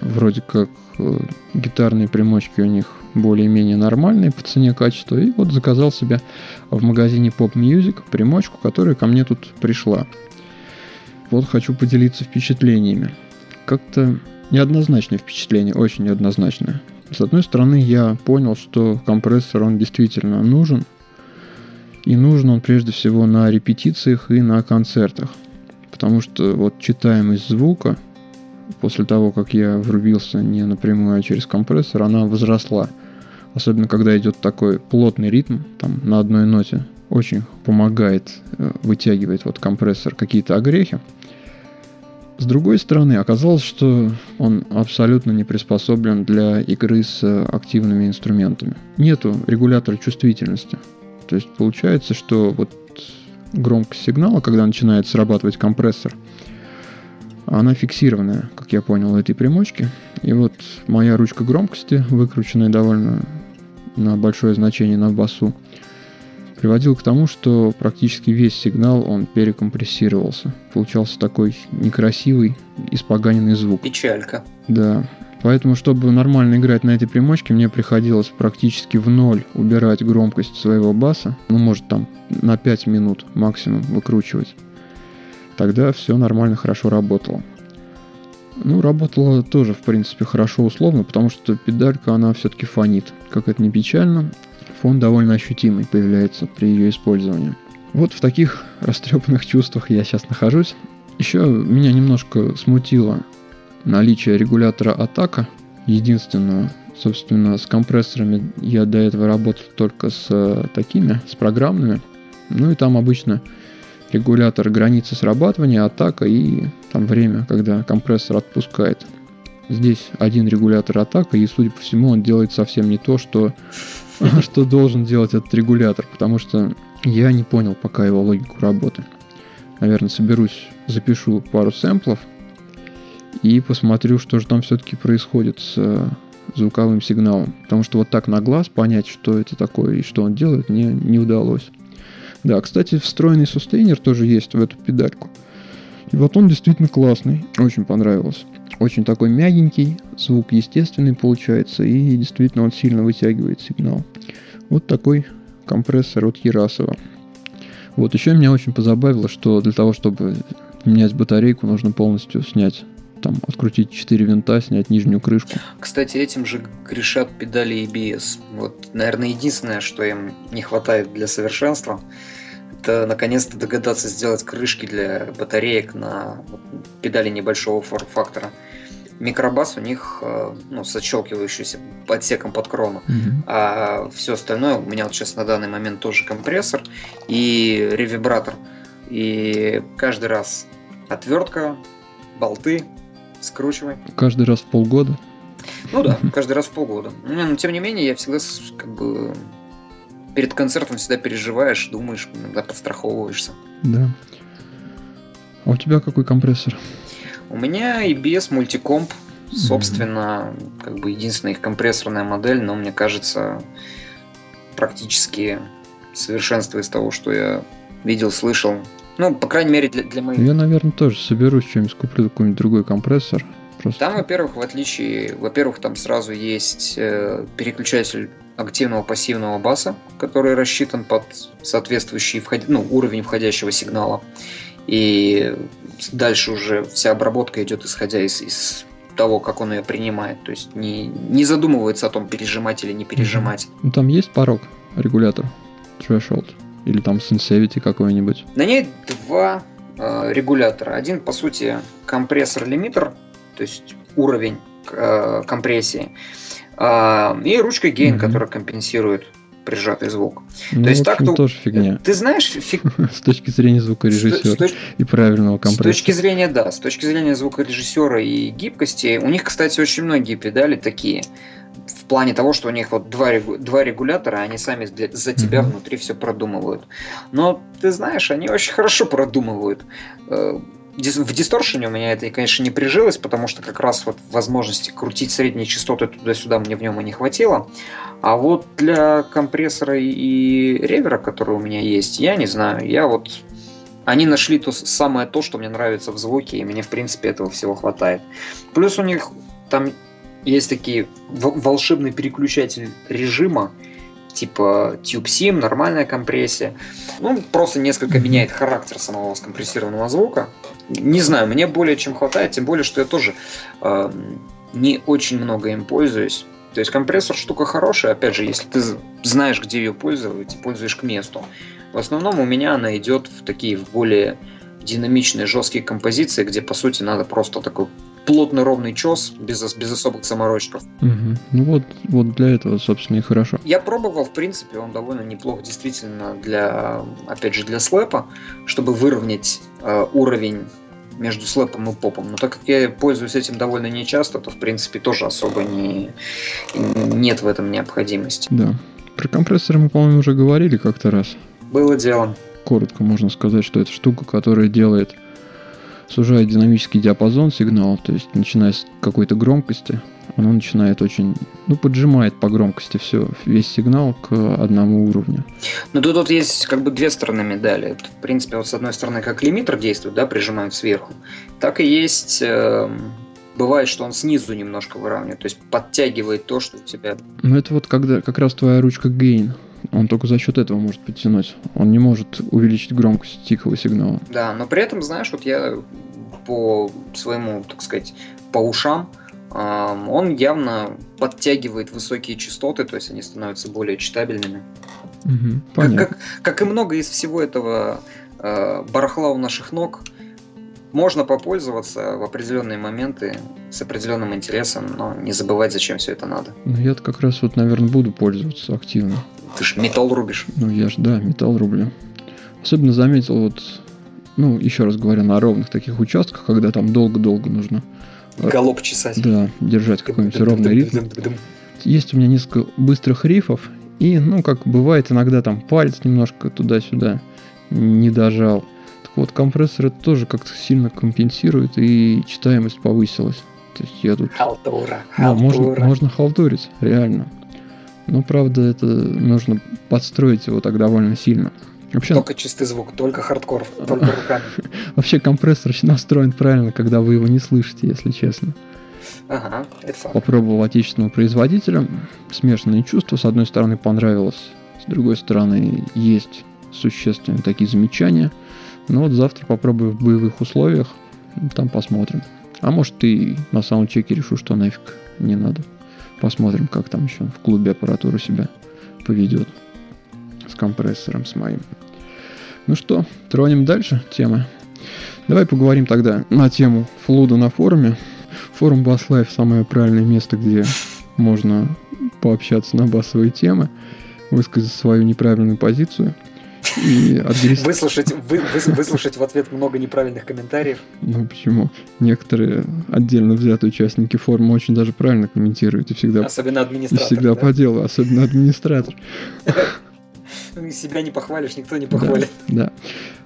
вроде как э, гитарные примочки у них более-менее нормальные по цене качества. И вот заказал себе в магазине Pop Music примочку, которая ко мне тут пришла. Вот хочу поделиться впечатлениями. Как-то неоднозначное впечатление, очень неоднозначное. С одной стороны, я понял, что компрессор, он действительно нужен. И нужен он прежде всего на репетициях и на концертах. Потому что вот читаемость звука, после того, как я врубился не напрямую, а через компрессор, она возросла. Особенно, когда идет такой плотный ритм, там на одной ноте, очень помогает, э, вытягивает вот компрессор какие-то огрехи. С другой стороны, оказалось, что он абсолютно не приспособлен для игры с активными инструментами. Нету регулятора чувствительности. То есть получается, что вот громкость сигнала, когда начинает срабатывать компрессор, она фиксированная, как я понял, этой примочки. И вот моя ручка громкости, выкрученная довольно на большое значение на басу, приводил к тому, что практически весь сигнал он перекомпрессировался. Получался такой некрасивый, испоганенный звук. Печалька. Да. Поэтому, чтобы нормально играть на этой примочке, мне приходилось практически в ноль убирать громкость своего баса. Ну, может, там на 5 минут максимум выкручивать. Тогда все нормально, хорошо работало. Ну, работало тоже, в принципе, хорошо условно, потому что педалька, она все-таки фонит. Как это не печально, фон довольно ощутимый появляется при ее использовании. Вот в таких растрепанных чувствах я сейчас нахожусь. Еще меня немножко смутило наличие регулятора атака, единственного. Собственно, с компрессорами я до этого работал только с такими, с программными. Ну и там обычно регулятор границы срабатывания, атака и там время, когда компрессор отпускает. Здесь один регулятор атака, и, судя по всему, он делает совсем не то, что, что должен делать этот регулятор, потому что я не понял пока его логику работы. Наверное, соберусь, запишу пару сэмплов и посмотрю, что же там все-таки происходит с э, звуковым сигналом. Потому что вот так на глаз понять, что это такое и что он делает, мне не удалось. Да, кстати, встроенный сустейнер тоже есть в эту педальку. И вот он действительно классный, очень понравился. Очень такой мягенький, звук естественный получается, и действительно он сильно вытягивает сигнал. Вот такой компрессор от Ярасова. Вот еще меня очень позабавило, что для того, чтобы менять батарейку, нужно полностью снять там открутить 4 винта, снять нижнюю крышку. Кстати, этим же грешат педали ABS. Вот, наверное, единственное, что им не хватает для совершенства, это наконец-то догадаться сделать крышки для батареек на педали небольшого форм-фактора. Микробас у них э, ну, с отщелкивающимся подсеком под крону. Mm-hmm. А все остальное, у меня вот сейчас на данный момент тоже компрессор и ревибратор. И каждый раз отвертка, болты, скручивай. Каждый раз в полгода? Ну да, каждый раз в полгода. Но тем не менее, я всегда как бы перед концертом всегда переживаешь, думаешь, иногда подстраховываешься. Да. А у тебя какой компрессор? У меня EBS мультикомп, собственно, mm-hmm. как бы единственная их компрессорная модель, но мне кажется, практически совершенство из того, что я видел, слышал. Ну, по крайней мере, для, для моих... Я, наверное, тоже соберусь что-нибудь, куплю какой-нибудь другой компрессор. Просто... Там, во-первых, в отличие, во-первых, там сразу есть э, переключатель активного пассивного баса, который рассчитан под соответствующий вход... ну, уровень входящего сигнала. И дальше уже вся обработка идет исходя из, из того, как он ее принимает. То есть не, не задумывается о том, пережимать или не пережимать. Ну, там есть порог, регулятор, threshold? Или там Sensivity какой-нибудь? На ней два э, регулятора. Один, по сути, компрессор-лимитер, то есть уровень э, компрессии. Э, и ручка гейн, mm-hmm. которая компенсирует прижатый звук. Ну, то есть так то тоже фигня. Ты знаешь, фиг... с точки зрения звукорежиссера точ... и правильного компрессора. С точки зрения, да, с точки зрения звукорежиссера и гибкости, у них, кстати, очень многие педали такие. В плане того, что у них вот два, два регулятора, они сами для, за тебя mm-hmm. внутри все продумывают. Но ты знаешь, они очень хорошо продумывают э, в дисторшене у меня это, конечно, не прижилось, потому что как раз вот возможности крутить средние частоты туда-сюда мне в нем и не хватило. А вот для компрессора и ревера, который у меня есть, я не знаю. Я вот... Они нашли то самое то, что мне нравится в звуке, и мне, в принципе, этого всего хватает. Плюс у них там есть такие волшебный переключатель режима, типа TubeSim, нормальная компрессия. Ну, просто несколько меняет характер самого скомпрессированного звука. Не знаю, мне более чем хватает, тем более, что я тоже э, не очень много им пользуюсь. То есть компрессор штука хорошая, опять же, если ты знаешь, где ее пользовать, пользуешь к месту. В основном у меня она идет в такие в более динамичные, жесткие композиции, где, по сути, надо просто такой плотный ровный чес без, без особых заморочков. Угу. Ну вот, вот для этого, собственно, и хорошо. Я пробовал, в принципе, он довольно неплох действительно для, опять же, для слэпа, чтобы выровнять э, уровень между слэпом и попом. Но так как я пользуюсь этим довольно нечасто, то, в принципе, тоже особо не, нет в этом необходимости. Да. Про компрессоры мы, по-моему, уже говорили как-то раз. Было дело. Коротко можно сказать, что это штука, которая делает сужает динамический диапазон сигнала, то есть начиная с какой-то громкости, оно начинает очень, ну, поджимает по громкости все, весь сигнал к одному уровню. Ну, тут, тут есть как бы две стороны медали. В принципе, вот с одной стороны, как лимитер действует, да, прижимают сверху, так и есть... Э, бывает, что он снизу немножко выравнивает, то есть подтягивает то, что у тебя... Ну, это вот когда как раз твоя ручка гейн. Он только за счет этого может подтянуть. Он не может увеличить громкость тихого сигнала. Да, но при этом, знаешь, вот я по своему, так сказать, по ушам, он явно подтягивает высокие частоты, то есть они становятся более читабельными. Угу, как, как, как и много из всего этого э, барахла у наших ног, можно попользоваться в определенные моменты с определенным интересом, но не забывать, зачем все это надо. Ну, я как раз вот, наверное, буду пользоваться активно. Ты же металл рубишь. Ну, я же, да, металл рублю. Особенно заметил вот, ну, еще раз говоря, на ровных таких участках, когда там долго-долго нужно Голоб чесать. Да, держать какой-нибудь ровный ритм. Есть у меня несколько быстрых рифов, и, ну, как бывает, иногда там палец немножко туда-сюда не дожал. Так вот, компрессор это тоже как-то сильно компенсирует, и читаемость повысилась. То есть я тут... Халтура, Да, можно, можно халтурить, реально. Но, правда, это нужно подстроить его так довольно сильно. Вообще, только чистый звук, только хардкор, только руками. Вообще компрессор настроен правильно, когда вы его не слышите, если честно. Ага, это факт. Попробовал отечественного производителя. Смешанные чувства. С одной стороны, понравилось. С другой стороны, есть существенные такие замечания. Но вот завтра попробую в боевых условиях. Там посмотрим. А может и на саундчеке решу, что нафиг не надо. Посмотрим, как там еще в клубе аппаратура себя поведет с компрессором, с моим. Ну что, тронем дальше темы. Давай поговорим тогда на тему флуда на форуме. Форум Bass Life самое правильное место, где можно пообщаться на басовые темы, высказать свою неправильную позицию – и отгрести... выслушать, вы, вы, выслушать в ответ много неправильных комментариев. Ну почему? Некоторые отдельно взятые участники форума очень даже правильно комментируют и всегда... Особенно администратор. И всегда да? по делу, особенно администратор. Себя не похвалишь, никто не похвалит. Да, да.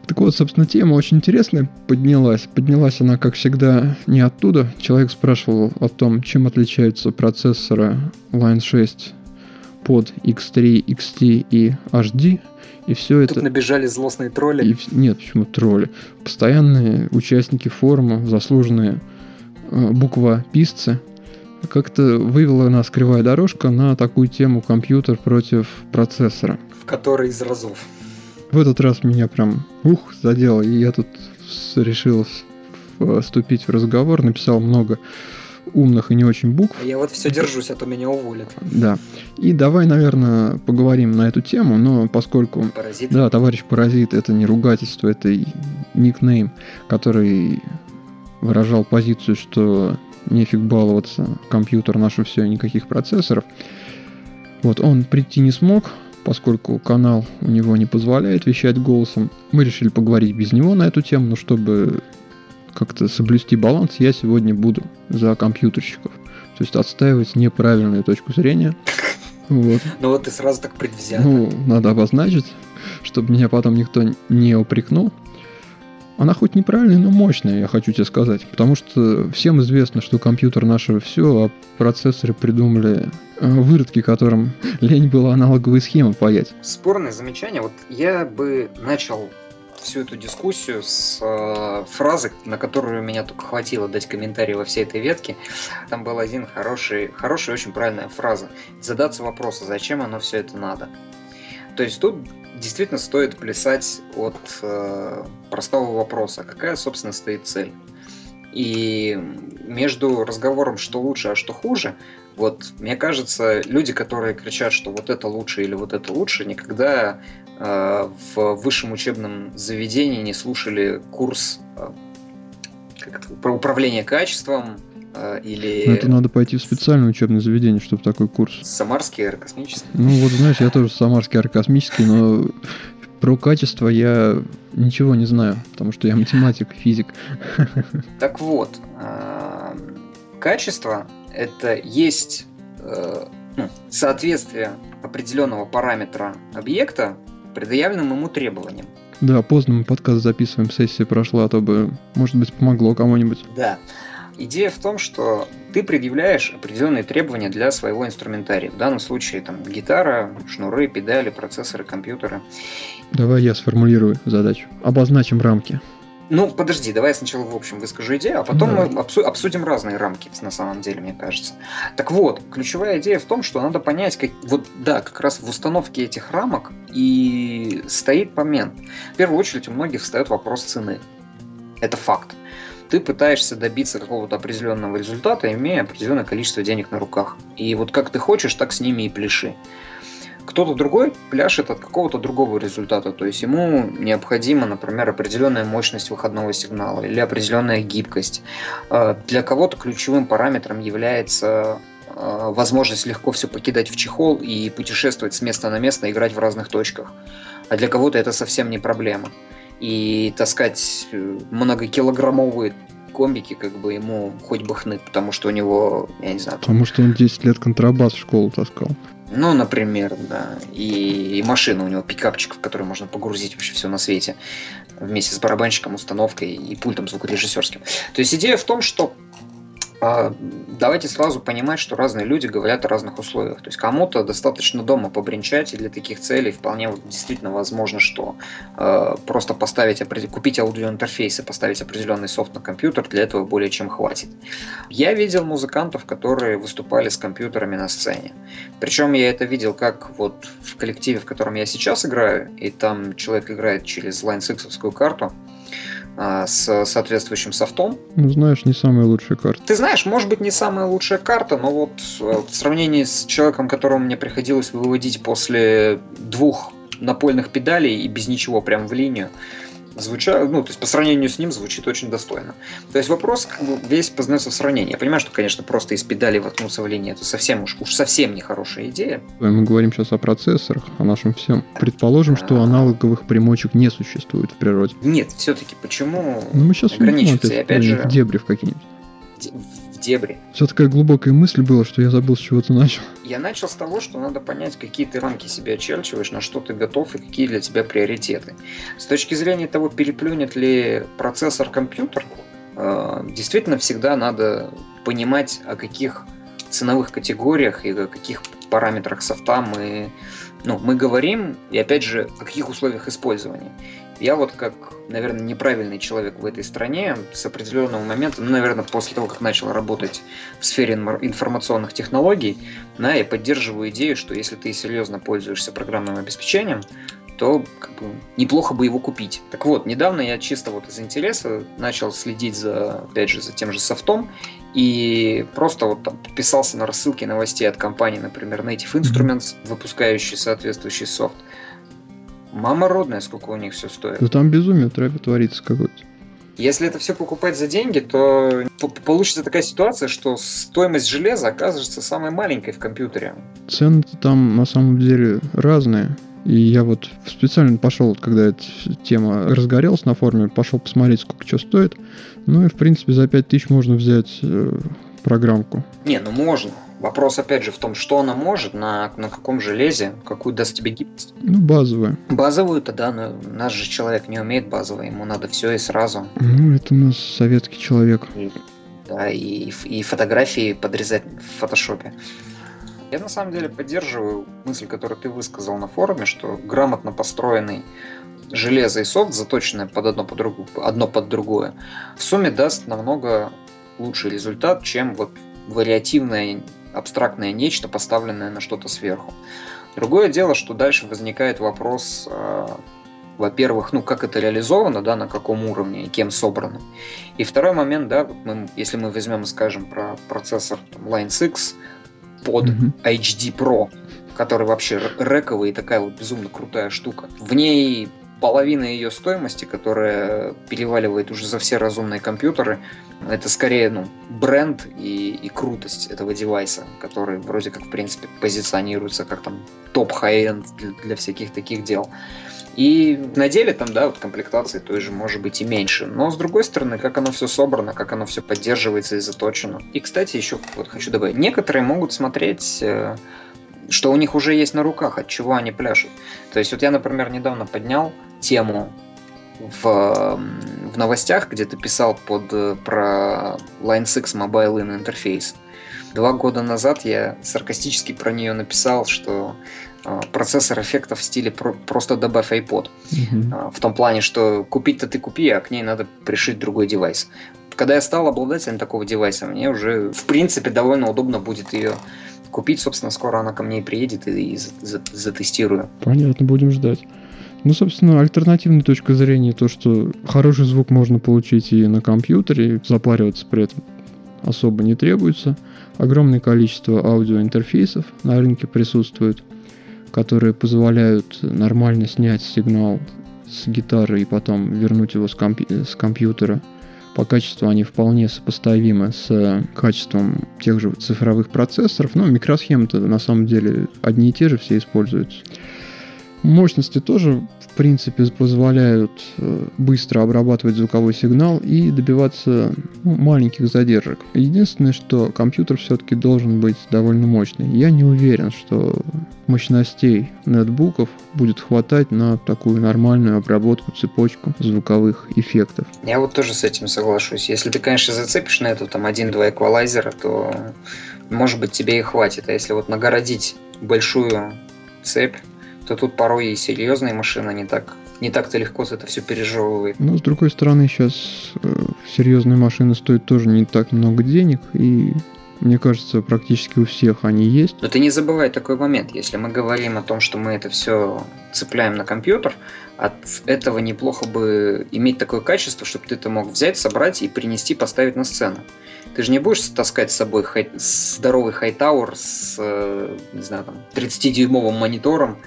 Так вот, собственно, тема очень интересная поднялась. Поднялась она, как всегда, не оттуда. Человек спрашивал о том, чем отличаются процессоры Line 6 под X3, XT и HD – и все Тут это... набежали злостные тролли. И... Нет, почему тролли? Постоянные участники форума, заслуженные э, буква писцы, как-то вывела нас кривая дорожка на такую тему компьютер против процессора. В которой из разов. В этот раз меня прям ух, задело, и я тут решил вступить в разговор, написал много умных и не очень букв. Я вот все держусь, а то меня уволят. Да. И давай, наверное, поговорим на эту тему, но поскольку... Паразит. Да, товарищ Паразит, это не ругательство, это никнейм, который выражал позицию, что нефиг баловаться, компьютер наше все, никаких процессоров. Вот, он прийти не смог, поскольку канал у него не позволяет вещать голосом. Мы решили поговорить без него на эту тему, но чтобы как-то соблюсти баланс, я сегодня буду за компьютерщиков. То есть отстаивать неправильную точку зрения. Вот. Ну вот ты сразу так предвзято. Ну, надо обозначить, чтобы меня потом никто не упрекнул. Она хоть неправильная, но мощная, я хочу тебе сказать. Потому что всем известно, что компьютер наше все, а процессоры придумали э, выродки, которым лень было аналоговые схемы паять. Спорное замечание. Вот я бы начал всю эту дискуссию с э, фразы, на которую меня только хватило дать комментарий во всей этой ветке. Там был один хороший, хорошая, очень правильная фраза. Задаться вопросом, зачем оно все это надо. То есть тут действительно стоит плясать от э, простого вопроса, какая, собственно, стоит цель. И между разговором, что лучше, а что хуже, вот, мне кажется, люди, которые кричат, что вот это лучше или вот это лучше, никогда э, в высшем учебном заведении не слушали курс э, как это, про управление качеством э, или... Ну, это надо пойти в специальное учебное заведение, чтобы такой курс. Самарский аэрокосмический? Ну, вот знаешь, я тоже Самарский аэрокосмический, но про качество я ничего не знаю, потому что я математик, физик. Так вот, э, качество это есть э, ну, соответствие определенного параметра объекта предъявленным ему требованиям. Да, поздно мы подкаст записываем, сессия прошла, а то бы, может быть, помогло кому-нибудь. Да. Идея в том, что ты предъявляешь определенные требования для своего инструментария. В данном случае там гитара, шнуры, педали, процессоры, компьютеры. Давай я сформулирую задачу. Обозначим рамки. Ну, подожди, давай я сначала в общем выскажу идею, а потом Давай. мы обсудим разные рамки, на самом деле, мне кажется. Так вот, ключевая идея в том, что надо понять, как, вот да, как раз в установке этих рамок и стоит момент. В первую очередь у многих встает вопрос цены. Это факт. Ты пытаешься добиться какого-то определенного результата, имея определенное количество денег на руках. И вот как ты хочешь, так с ними и пляши кто-то другой пляшет от какого-то другого результата. То есть ему необходима, например, определенная мощность выходного сигнала или определенная гибкость. А, для кого-то ключевым параметром является а, возможность легко все покидать в чехол и путешествовать с места на место, играть в разных точках. а для кого-то это совсем не проблема. И таскать э, многокилограммовые комбики, как бы ему хоть бы хны, потому что у него, я не знаю... Потому что он 10 лет контрабас в школу таскал. Ну, например, да. И, и машина у него, пикапчик, в который можно погрузить вообще все на свете. Вместе с барабанщиком, установкой и пультом звукорежиссерским. То есть идея в том, что давайте сразу понимать, что разные люди говорят о разных условиях. То есть кому-то достаточно дома побренчать, и для таких целей вполне действительно возможно, что э, просто поставить, купить аудиоинтерфейс и поставить определенный софт на компьютер, для этого более чем хватит. Я видел музыкантов, которые выступали с компьютерами на сцене. Причем я это видел как вот в коллективе, в котором я сейчас играю, и там человек играет через Line 6 карту, а, с соответствующим софтом. Ну, знаешь, не самая лучшая карта. Ты знаешь, может быть, не самая лучшая карта, но вот э, в сравнении с человеком, которому мне приходилось выводить после двух напольных педалей и без ничего прям в линию, звучат, ну, то есть по сравнению с ним звучит очень достойно. То есть вопрос весь познается в сравнении. Я понимаю, что, конечно, просто из педали воткнуться в линии это совсем уж, уж совсем нехорошая идея. Мы говорим сейчас о процессорах, о нашем всем. Предположим, что аналоговых примочек не существует в природе. Нет, все-таки почему ну, мы сейчас ограничиваться? опять же... В дебри в какие-нибудь дебри. Все такая глубокая мысль была, что я забыл, с чего ты начал. Я начал с того, что надо понять, какие ты рамки себе очерчиваешь, на что ты готов и какие для тебя приоритеты. С точки зрения того, переплюнет ли процессор компьютер, э, действительно всегда надо понимать, о каких ценовых категориях и о каких параметрах софта мы, ну, мы говорим, и опять же, о каких условиях использования. Я вот как, наверное, неправильный человек в этой стране с определенного момента, ну, наверное, после того, как начал работать в сфере информационных технологий, да, я поддерживаю идею, что если ты серьезно пользуешься программным обеспечением, то как бы, неплохо бы его купить. Так вот, недавно я чисто вот из интереса начал следить за, опять же, за тем же софтом и просто вот там подписался на рассылки новостей от компании, например, Native Instruments, выпускающей соответствующий софт. Мама родная, сколько у них все стоит. Ну там безумие творится какое-то. Если это все покупать за деньги, то получится такая ситуация, что стоимость железа окажется самой маленькой в компьютере. Цены там на самом деле разные. И я вот специально пошел, когда эта тема разгорелась на форуме, пошел посмотреть, сколько что стоит. Ну и, в принципе, за 5000 можно взять э, программку. Не, ну можно. Вопрос, опять же, в том, что она может, на, на каком железе, какую даст тебе гибкость. Ну, базовую. Базовую-то, да, но наш же человек не умеет базовое, ему надо все и сразу. Ну, это у нас советский человек. И, да, и, и фотографии подрезать в фотошопе. Я на самом деле поддерживаю мысль, которую ты высказал на форуме, что грамотно построенный железо и софт, заточенное под одно под, другу, одно под другое, в сумме даст намного лучший результат, чем вот вариативное абстрактное нечто, поставленное на что-то сверху. Другое дело, что дальше возникает вопрос, э, во-первых, ну как это реализовано, да, на каком уровне и кем собрано. И второй момент, да, вот мы, если мы возьмем и скажем про процессор там, Line 6 POD mm-hmm. HD Pro, который вообще рековый и такая вот безумно крутая штука. В ней половина ее стоимости, которая переваливает уже за все разумные компьютеры, это скорее ну, бренд и, и крутость этого девайса, который вроде как в принципе позиционируется как там топ хай-энд для, для всяких таких дел. И на деле там, да, вот комплектации той же может быть и меньше. Но с другой стороны, как оно все собрано, как оно все поддерживается и заточено. И, кстати, еще вот хочу добавить, некоторые могут смотреть э, что у них уже есть на руках, от чего они пляшут. То есть вот я, например, недавно поднял тему в, в новостях, где ты писал под, э, про Line 6 Mobile In интерфейс. Два года назад я саркастически про нее написал, что э, процессор эффектов в стиле про, просто добавь iPod. Mm-hmm. Э, в том плане, что купить-то ты купи, а к ней надо пришить другой девайс. Когда я стал обладателем такого девайса, мне уже, в принципе, довольно удобно будет ее купить. Собственно, скоро она ко мне и приедет и, и затестирую. Понятно, будем ждать. Ну, собственно, альтернативная точка зрения то, что хороший звук можно получить и на компьютере, запариваться при этом особо не требуется. Огромное количество аудиоинтерфейсов на рынке присутствует, которые позволяют нормально снять сигнал с гитары и потом вернуть его с, компи- с компьютера. По качеству они вполне сопоставимы с качеством тех же цифровых процессоров, но микросхемы-то на самом деле одни и те же все используются. Мощности тоже, в принципе, позволяют э, быстро обрабатывать звуковой сигнал и добиваться ну, маленьких задержек. Единственное, что компьютер все-таки должен быть довольно мощный. Я не уверен, что мощностей нетбуков будет хватать на такую нормальную обработку цепочку звуковых эффектов. Я вот тоже с этим соглашусь. Если ты, конечно, зацепишь на эту там один-два эквалайзера, то может быть тебе и хватит. А если вот нагородить большую цепь, то тут порой и серьезные машины не так не так-то легко это все пережевывает. Но с другой стороны, сейчас э, серьезные машины стоят тоже не так много денег, и мне кажется, практически у всех они есть. Но ты не забывай такой момент. Если мы говорим о том, что мы это все цепляем на компьютер, от этого неплохо бы иметь такое качество, чтобы ты это мог взять, собрать и принести, поставить на сцену. Ты же не будешь таскать с собой хай... здоровый хайтауэр с, э, не знаю, там, 30-дюймовым монитором,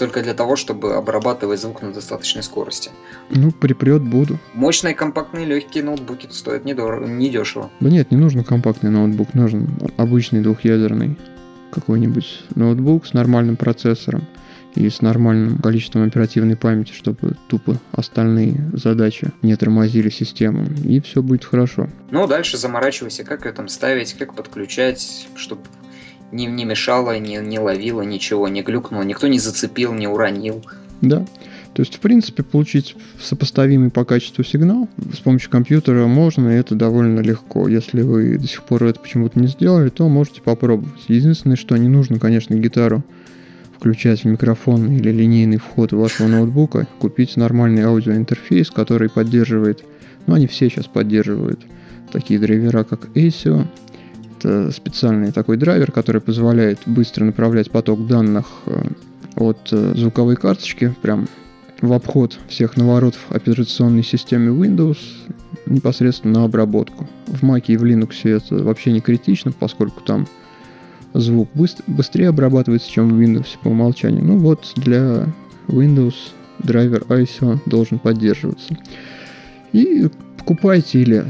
только для того, чтобы обрабатывать звук на достаточной скорости. Ну, припрет буду. Мощные, компактные, легкие ноутбуки стоят недорого, недешево. Да нет, не нужен компактный ноутбук, нужен обычный двухъядерный какой-нибудь ноутбук с нормальным процессором и с нормальным количеством оперативной памяти, чтобы тупо остальные задачи не тормозили систему, и все будет хорошо. Ну, дальше заморачивайся, как ее там ставить, как подключать, чтобы не, не мешало, не, не ловило ничего, не глюкнуло, никто не зацепил, не уронил. Да. То есть, в принципе, получить сопоставимый по качеству сигнал с помощью компьютера можно, и это довольно легко. Если вы до сих пор это почему-то не сделали, то можете попробовать. Единственное, что не нужно, конечно, гитару включать в микрофон или линейный вход вашего ноутбука, купить нормальный аудиоинтерфейс, который поддерживает, ну они все сейчас поддерживают, такие драйвера, как ASIO, это специальный такой драйвер, который позволяет быстро направлять поток данных э, от э, звуковой карточки прям в обход всех наворотов операционной системы Windows непосредственно на обработку. В Mac и в Linux это вообще не критично, поскольку там звук быстрее обрабатывается, чем в Windows по умолчанию. Ну вот для Windows драйвер ISO должен поддерживаться. И покупайте или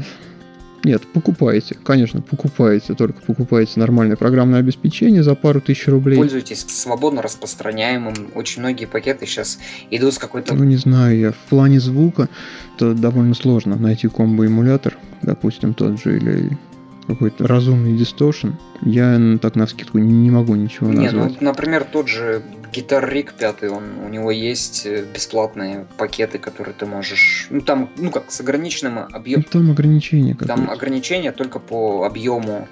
нет, покупайте, конечно, покупайте, только покупайте нормальное программное обеспечение за пару тысяч рублей. Пользуйтесь свободно распространяемым. Очень многие пакеты сейчас идут с какой-то... Ну, не знаю, я в плане звука, то довольно сложно найти комбо-эмулятор, допустим, тот же, или какой-то разумный дисторшн. Я так на скидку не могу ничего назвать. Нет, ну, например, тот же Guitar Rig 5, он, у него есть э, бесплатные пакеты, которые ты можешь... Ну, там, ну как, с ограниченным объемом... Ну, там ограничения Там ограничения только по объему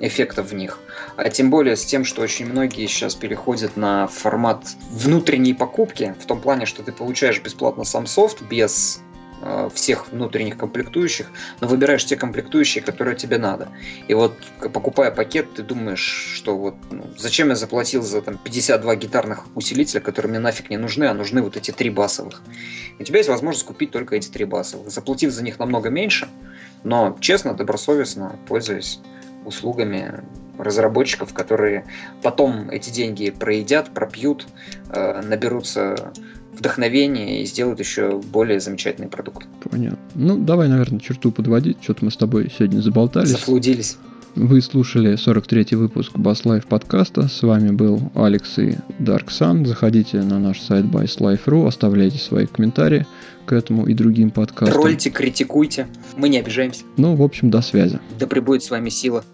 эффектов в них. А тем более с тем, что очень многие сейчас переходят на формат внутренней покупки, в том плане, что ты получаешь бесплатно сам софт без всех внутренних комплектующих, но выбираешь те комплектующие, которые тебе надо. И вот покупая пакет, ты думаешь, что вот ну, зачем я заплатил за там 52 гитарных усилителя, которые мне нафиг не нужны, а нужны вот эти три басовых. У тебя есть возможность купить только эти три басовых, заплатив за них намного меньше, но честно, добросовестно пользуясь услугами разработчиков, которые потом эти деньги проедят, пропьют, э, наберутся вдохновение и сделают еще более замечательный продукт. Понятно. Ну, давай, наверное, черту подводить. Что-то мы с тобой сегодня заболтались. Зафлудились. Вы слушали 43-й выпуск Bass Life подкаста. С вами был Алекс и Dark Sun. Заходите на наш сайт basslife.ru, оставляйте свои комментарии к этому и другим подкастам. Тролльте, критикуйте. Мы не обижаемся. Ну, в общем, до связи. Да пребудет с вами сила.